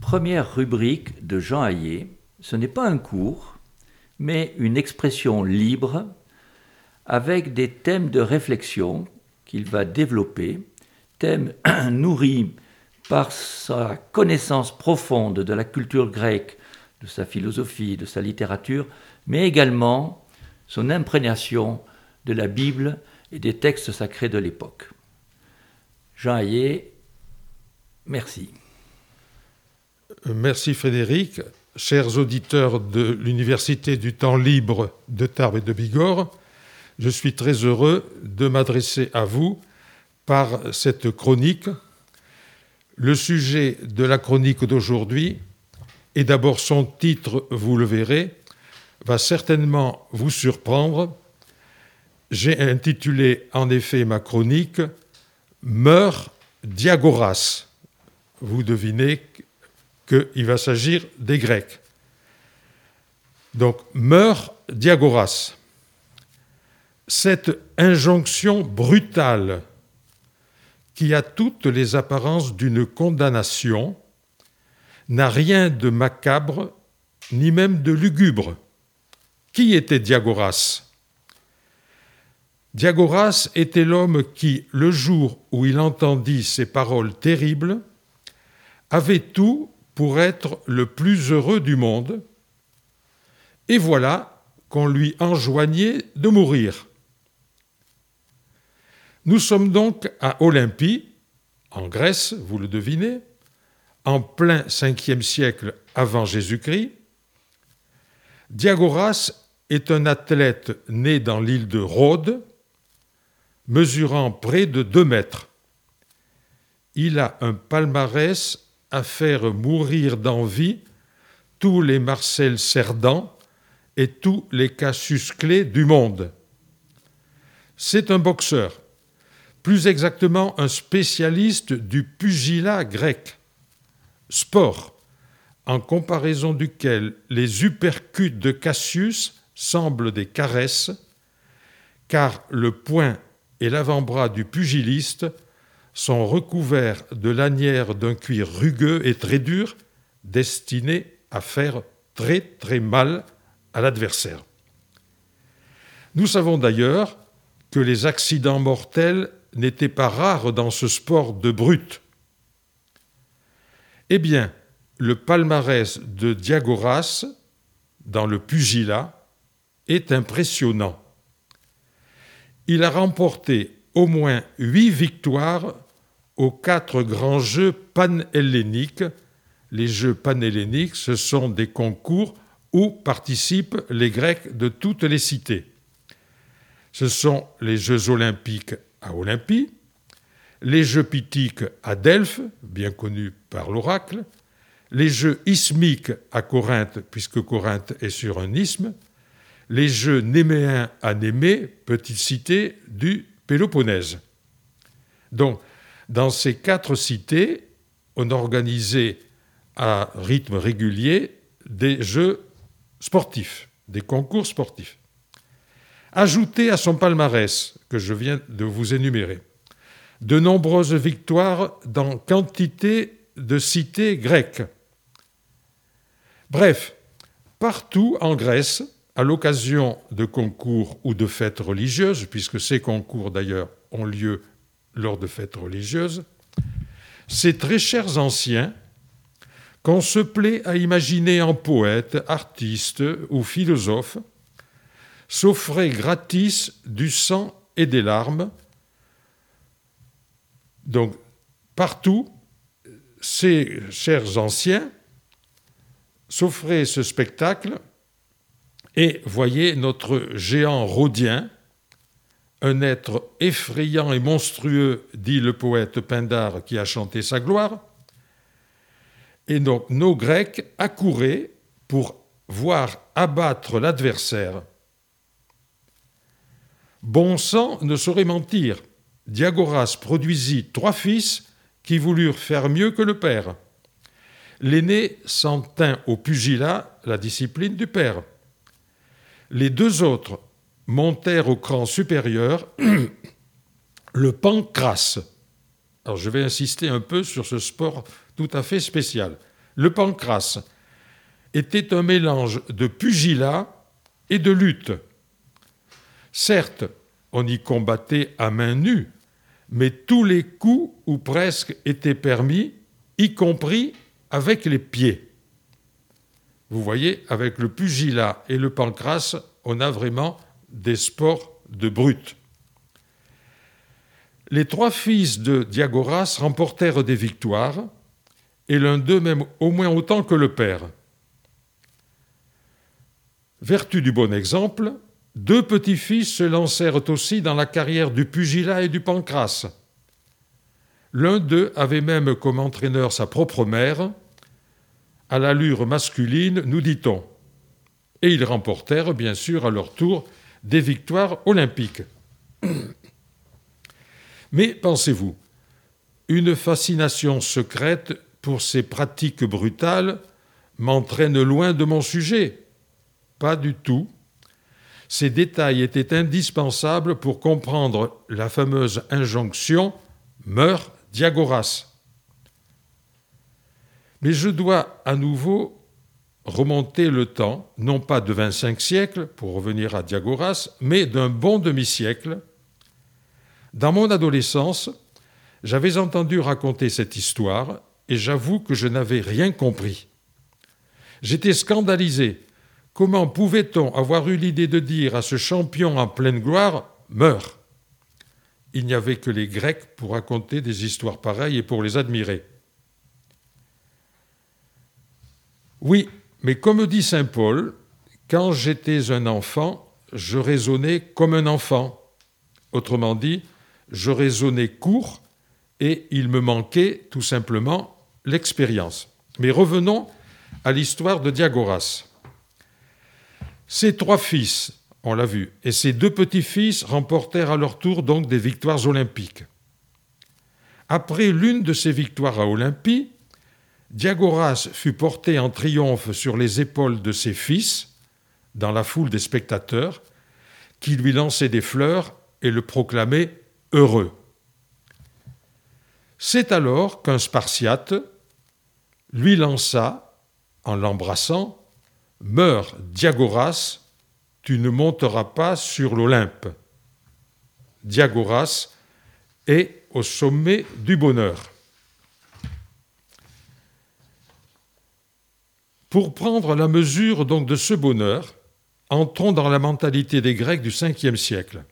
Première rubrique de Jean Hayet. Ce n'est pas un cours, mais une expression libre avec des thèmes de réflexion qu'il va développer, thèmes nourris par sa connaissance profonde de la culture grecque, de sa philosophie, de sa littérature, mais également son imprégnation de la Bible et des textes sacrés de l'époque. Jean Hayet, merci. Merci Frédéric. Chers auditeurs de l'Université du temps libre de Tarbes et de Bigorre, je suis très heureux de m'adresser à vous par cette chronique. Le sujet de la chronique d'aujourd'hui, et d'abord son titre, vous le verrez, va certainement vous surprendre. J'ai intitulé en effet ma chronique Meurt Diagoras. Vous devinez qu'il va s'agir des Grecs. Donc, meurt Diagoras. Cette injonction brutale qui a toutes les apparences d'une condamnation n'a rien de macabre ni même de lugubre. Qui était Diagoras? Diagoras était l'homme qui, le jour où il entendit ces paroles terribles, avait tout pour être le plus heureux du monde, et voilà qu'on lui enjoignait de mourir. Nous sommes donc à Olympie, en Grèce, vous le devinez, en plein 5e siècle avant Jésus-Christ. Diagoras est un athlète né dans l'île de Rhodes, mesurant près de 2 mètres. Il a un palmarès à faire mourir d'envie tous les Marcel Cerdan et tous les Cassius Clay du monde. C'est un boxeur, plus exactement un spécialiste du pugilat grec, sport en comparaison duquel les uppercuts de Cassius semblent des caresses, car le poing et l'avant-bras du pugiliste sont recouverts de lanières d'un cuir rugueux et très dur, destiné à faire très très mal à l'adversaire. Nous savons d'ailleurs que les accidents mortels n'étaient pas rares dans ce sport de brute. Eh bien, le palmarès de Diagoras dans le pugilat est impressionnant. Il a remporté au moins huit victoires aux quatre grands jeux panhelléniques. Les jeux panhelléniques, ce sont des concours où participent les Grecs de toutes les cités. Ce sont les Jeux olympiques à Olympie, les Jeux pythiques à Delphes, bien connus par l'oracle, les Jeux ismiques à Corinthe, puisque Corinthe est sur un isthme, les Jeux néméens à Némée, petite cité du Péloponnèse. Donc, dans ces quatre cités, on organisait à rythme régulier des jeux sportifs, des concours sportifs. Ajoutez à son palmarès, que je viens de vous énumérer, de nombreuses victoires dans quantité de cités grecques. Bref, partout en Grèce, à l'occasion de concours ou de fêtes religieuses, puisque ces concours d'ailleurs ont lieu lors de fêtes religieuses, ces très chers anciens qu'on se plaît à imaginer en poètes, artistes ou philosophes, s'offraient gratis du sang et des larmes. Donc, partout, ces chers anciens s'offraient ce spectacle et voyaient notre géant rhodien, un être effrayant et monstrueux, dit le poète Pindare qui a chanté sa gloire. Et donc nos Grecs accouraient pour voir abattre l'adversaire. Bon sang ne saurait mentir. Diagoras produisit trois fils qui voulurent faire mieux que le père. L'aîné s'en tint au pugilat, la discipline du père. Les deux autres montèrent au cran supérieur le pancras. Alors je vais insister un peu sur ce sport tout à fait spécial. Le pancrace était un mélange de pugilat et de lutte. Certes, on y combattait à main nue, mais tous les coups, ou presque, étaient permis, y compris avec les pieds. Vous voyez, avec le pugilat et le pancrace, on a vraiment des sports de brutes. Les trois fils de Diagoras remportèrent des victoires, et l'un d'eux même au moins autant que le père. Vertu du bon exemple, deux petits-fils se lancèrent aussi dans la carrière du pugilat et du pancrace. L'un d'eux avait même comme entraîneur sa propre mère, à l'allure masculine, nous dit-on. Et ils remportèrent, bien sûr, à leur tour, des victoires olympiques. Mais pensez-vous, une fascination secrète pour ces pratiques brutales m'entraîne loin de mon sujet? Pas du tout. Ces détails étaient indispensables pour comprendre la fameuse injonction Meurs Diagoras. Mais je dois à nouveau remonter le temps, non pas de 25 siècles, pour revenir à Diagoras, mais d'un bon demi-siècle. Dans mon adolescence, j'avais entendu raconter cette histoire et j'avoue que je n'avais rien compris. J'étais scandalisé. Comment pouvait-on avoir eu l'idée de dire à ce champion en pleine gloire Meurs? Il n'y avait que les Grecs pour raconter des histoires pareilles et pour les admirer. Oui, mais comme dit Saint Paul, quand j'étais un enfant, je raisonnais comme un enfant. Autrement dit, je raisonnais court et il me manquait tout simplement l'expérience. Mais revenons à l'histoire de Diagoras. Ses trois fils, on l'a vu, et ses deux petits-fils remportèrent à leur tour donc des victoires olympiques. Après l'une de ces victoires à Olympie, Diagoras fut porté en triomphe sur les épaules de ses fils, dans la foule des spectateurs, qui lui lançaient des fleurs et le proclamaient heureux. C'est alors qu'un Spartiate lui lança, en l'embrassant, Meurs, Diagoras, tu ne monteras pas sur l'Olympe. Diagoras est au sommet du bonheur. Pour prendre la mesure donc de ce bonheur, entrons dans la mentalité des Grecs du 5e siècle.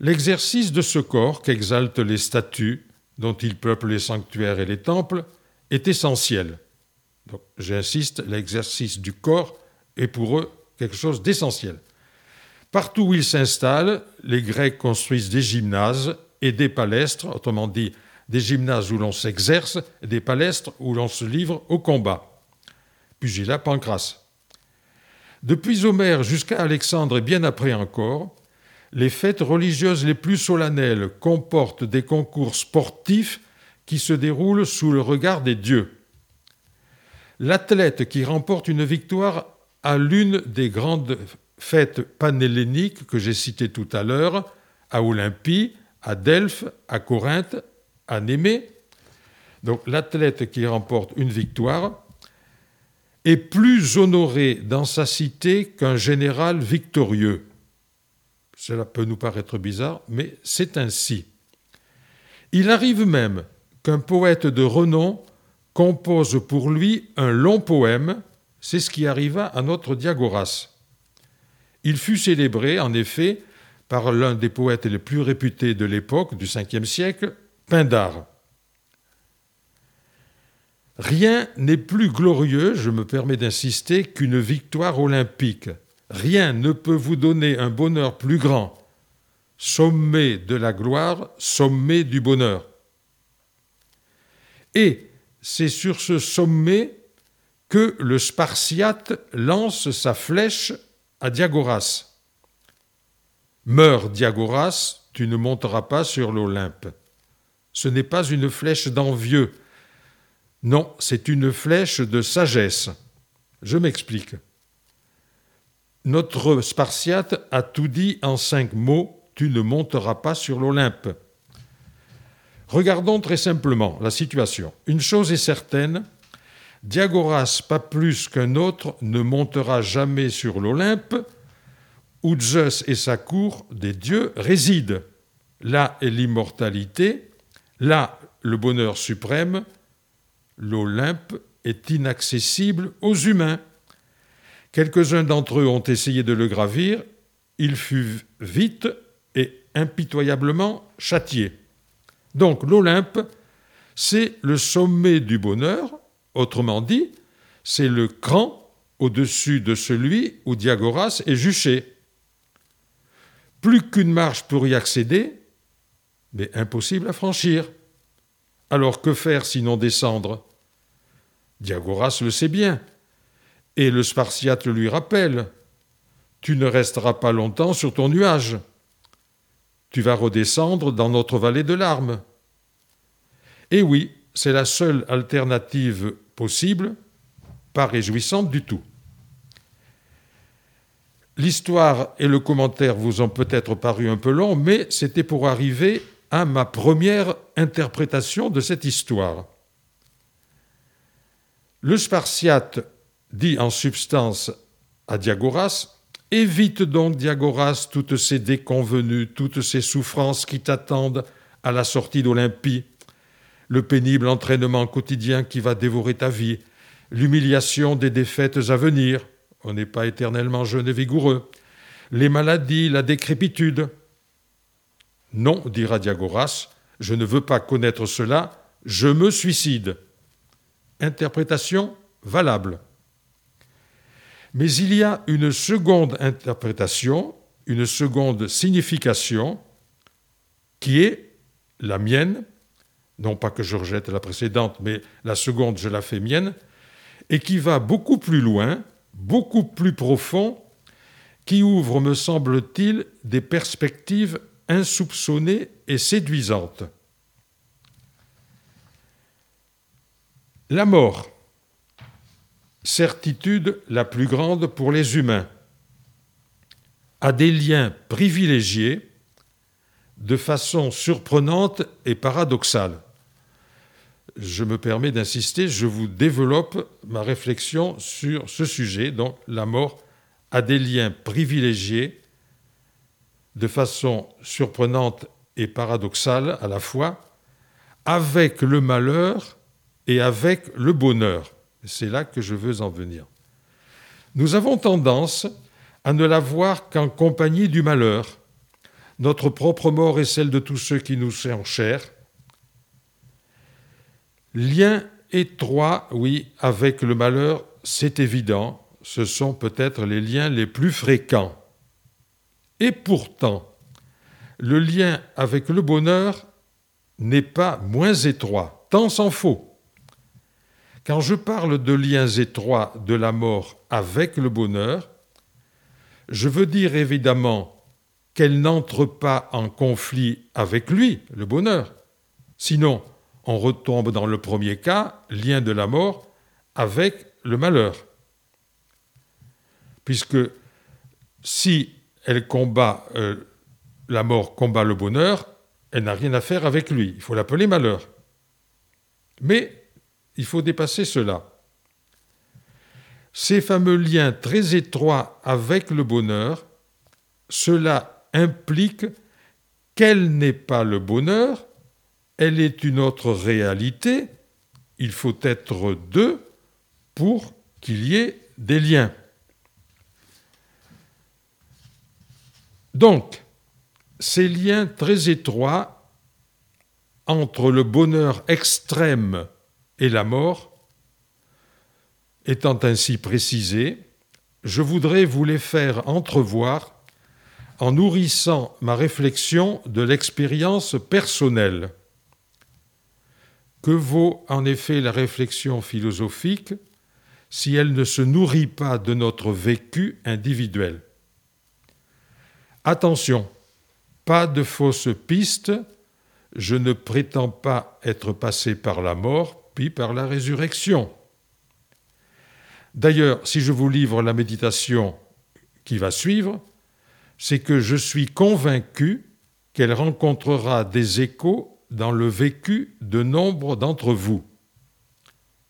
L'exercice de ce corps qu'exaltent les statues dont ils peuplent les sanctuaires et les temples est essentiel. J'insiste, l'exercice du corps est pour eux quelque chose d'essentiel. Partout où ils s'installent, les Grecs construisent des gymnases et des palestres, autrement dit des gymnases où l'on s'exerce, et des palestres où l'on se livre au combat pugilat Pancras. Depuis Homère jusqu'à Alexandre et bien après encore, les fêtes religieuses les plus solennelles comportent des concours sportifs qui se déroulent sous le regard des dieux. L'athlète qui remporte une victoire à l'une des grandes fêtes panhelléniques que j'ai citées tout à l'heure, à Olympie, à Delphes, à Corinthe, à Némée, donc l'athlète qui remporte une victoire est plus honoré dans sa cité qu'un général victorieux. Cela peut nous paraître bizarre, mais c'est ainsi. Il arrive même qu'un poète de renom compose pour lui un long poème, c'est ce qui arriva à notre Diagoras. Il fut célébré, en effet, par l'un des poètes les plus réputés de l'époque, du Ve siècle, Pindare. Rien n'est plus glorieux, je me permets d'insister, qu'une victoire olympique. Rien ne peut vous donner un bonheur plus grand. Sommet de la gloire, sommet du bonheur. Et c'est sur ce sommet que le Spartiate lance sa flèche à Diagoras. Meurs, Diagoras, tu ne monteras pas sur l'Olympe. Ce n'est pas une flèche d'envieux, non, c'est une flèche de sagesse. Je m'explique. Notre Spartiate a tout dit en cinq mots Tu ne monteras pas sur l'Olympe. Regardons très simplement la situation. Une chose est certaine, Diagoras, pas plus qu'un autre, ne montera jamais sur l'Olympe, où Zeus et sa cour des dieux résident. Là est l'immortalité, là le bonheur suprême, l'Olympe est inaccessible aux humains. Quelques-uns d'entre eux ont essayé de le gravir, il fut vite et impitoyablement châtié. Donc l'Olympe, c'est le sommet du bonheur, autrement dit, c'est le cran au-dessus de celui où Diagoras est juché. Plus qu'une marche pour y accéder, mais impossible à franchir. Alors que faire sinon descendre? Diagoras le sait bien, et le Spartiate lui rappelle. Tu ne resteras pas longtemps sur ton nuage. Tu vas redescendre dans notre vallée de larmes. Et oui, c'est la seule alternative possible, pas réjouissante du tout. L'histoire et le commentaire vous ont peut-être paru un peu longs, mais c'était pour arriver à ma première interprétation de cette histoire. Le Spartiate dit en substance à Diagoras Évite donc, Diagoras, toutes ces déconvenues, toutes ces souffrances qui t'attendent à la sortie d'Olympie, le pénible entraînement quotidien qui va dévorer ta vie, l'humiliation des défaites à venir, on n'est pas éternellement jeune et vigoureux, les maladies, la décrépitude, non, dira Diagoras, je ne veux pas connaître cela, je me suicide. Interprétation valable. Mais il y a une seconde interprétation, une seconde signification, qui est la mienne, non pas que je rejette la précédente, mais la seconde, je la fais mienne, et qui va beaucoup plus loin, beaucoup plus profond, qui ouvre, me semble-t-il, des perspectives insoupçonnée et séduisante. La mort, certitude la plus grande pour les humains, a des liens privilégiés de façon surprenante et paradoxale. Je me permets d'insister, je vous développe ma réflexion sur ce sujet, donc la mort a des liens privilégiés de façon surprenante et paradoxale à la fois, avec le malheur et avec le bonheur. C'est là que je veux en venir. Nous avons tendance à ne la voir qu'en compagnie du malheur. Notre propre mort est celle de tous ceux qui nous sont chers. Lien étroit, oui, avec le malheur, c'est évident, ce sont peut-être les liens les plus fréquents. Et pourtant, le lien avec le bonheur n'est pas moins étroit, tant s'en faut. Quand je parle de liens étroits de la mort avec le bonheur, je veux dire évidemment qu'elle n'entre pas en conflit avec lui, le bonheur. Sinon, on retombe dans le premier cas, lien de la mort avec le malheur. Puisque si elle combat euh, la mort, combat le bonheur, elle n'a rien à faire avec lui. Il faut l'appeler malheur. Mais il faut dépasser cela. Ces fameux liens très étroits avec le bonheur, cela implique qu'elle n'est pas le bonheur, elle est une autre réalité, il faut être deux pour qu'il y ait des liens. Donc, ces liens très étroits entre le bonheur extrême et la mort, étant ainsi précisés, je voudrais vous les faire entrevoir en nourrissant ma réflexion de l'expérience personnelle. Que vaut en effet la réflexion philosophique si elle ne se nourrit pas de notre vécu individuel? Attention, pas de fausses pistes, je ne prétends pas être passé par la mort, par la résurrection. D'ailleurs, si je vous livre la méditation qui va suivre, c'est que je suis convaincu qu'elle rencontrera des échos dans le vécu de nombre d'entre vous.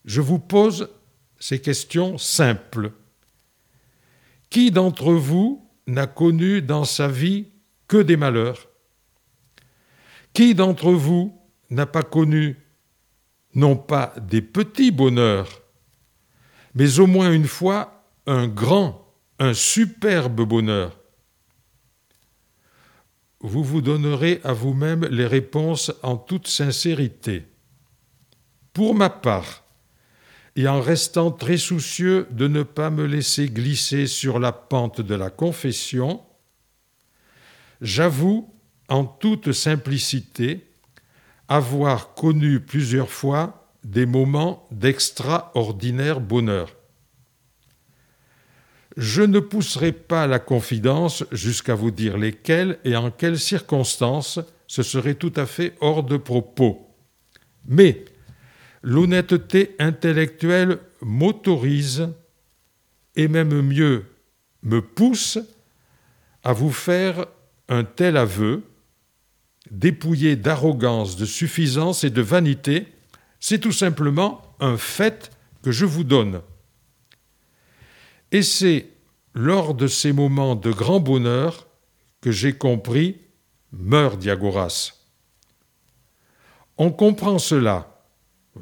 Je vous pose ces questions simples. Qui d'entre vous n'a connu dans sa vie que des malheurs? Qui d'entre vous n'a pas connu non pas des petits bonheurs, mais au moins une fois un grand, un superbe bonheur Vous vous donnerez à vous-même les réponses en toute sincérité. Pour ma part, et en restant très soucieux de ne pas me laisser glisser sur la pente de la confession, j'avoue en toute simplicité avoir connu plusieurs fois des moments d'extraordinaire bonheur. Je ne pousserai pas la confidence jusqu'à vous dire lesquelles et en quelles circonstances, ce serait tout à fait hors de propos. Mais l'honnêteté intellectuelle m'autorise, et même mieux, me pousse à vous faire un tel aveu, dépouillé d'arrogance, de suffisance et de vanité, c'est tout simplement un fait que je vous donne. Et c'est lors de ces moments de grand bonheur que j'ai compris meurt Diagoras. On comprend cela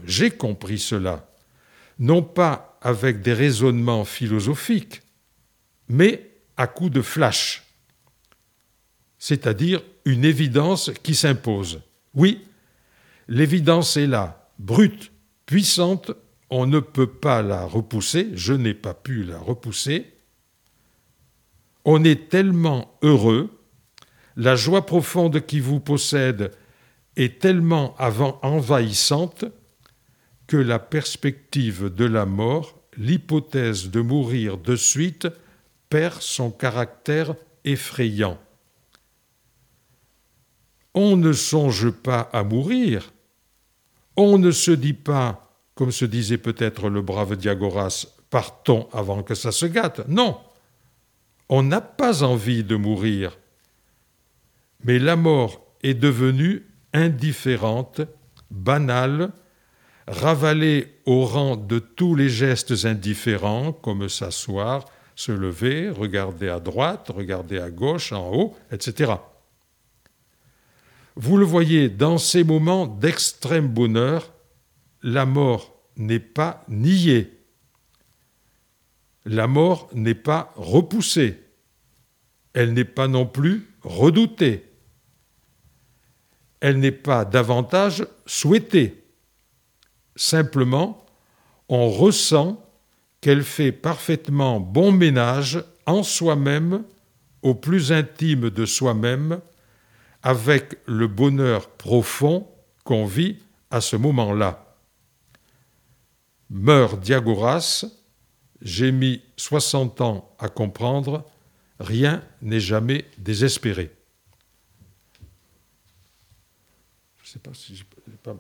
j'ai compris cela, non pas avec des raisonnements philosophiques, mais à coup de flash, c'est-à-dire une évidence qui s'impose. Oui, l'évidence est là, brute, puissante, on ne peut pas la repousser, je n'ai pas pu la repousser. On est tellement heureux, la joie profonde qui vous possède est tellement envahissante que la perspective de la mort, l'hypothèse de mourir de suite, perd son caractère effrayant. On ne songe pas à mourir, on ne se dit pas, comme se disait peut-être le brave Diagoras, partons avant que ça se gâte. Non, on n'a pas envie de mourir. Mais la mort est devenue indifférente, banale, ravalé au rang de tous les gestes indifférents, comme s'asseoir, se lever, regarder à droite, regarder à gauche, en haut, etc. Vous le voyez, dans ces moments d'extrême bonheur, la mort n'est pas niée, la mort n'est pas repoussée, elle n'est pas non plus redoutée, elle n'est pas davantage souhaitée. Simplement, on ressent qu'elle fait parfaitement bon ménage en soi-même, au plus intime de soi-même, avec le bonheur profond qu'on vit à ce moment-là. Meurt Diagoras, j'ai mis 60 ans à comprendre, rien n'est jamais désespéré. Je ne sais pas si j'ai pas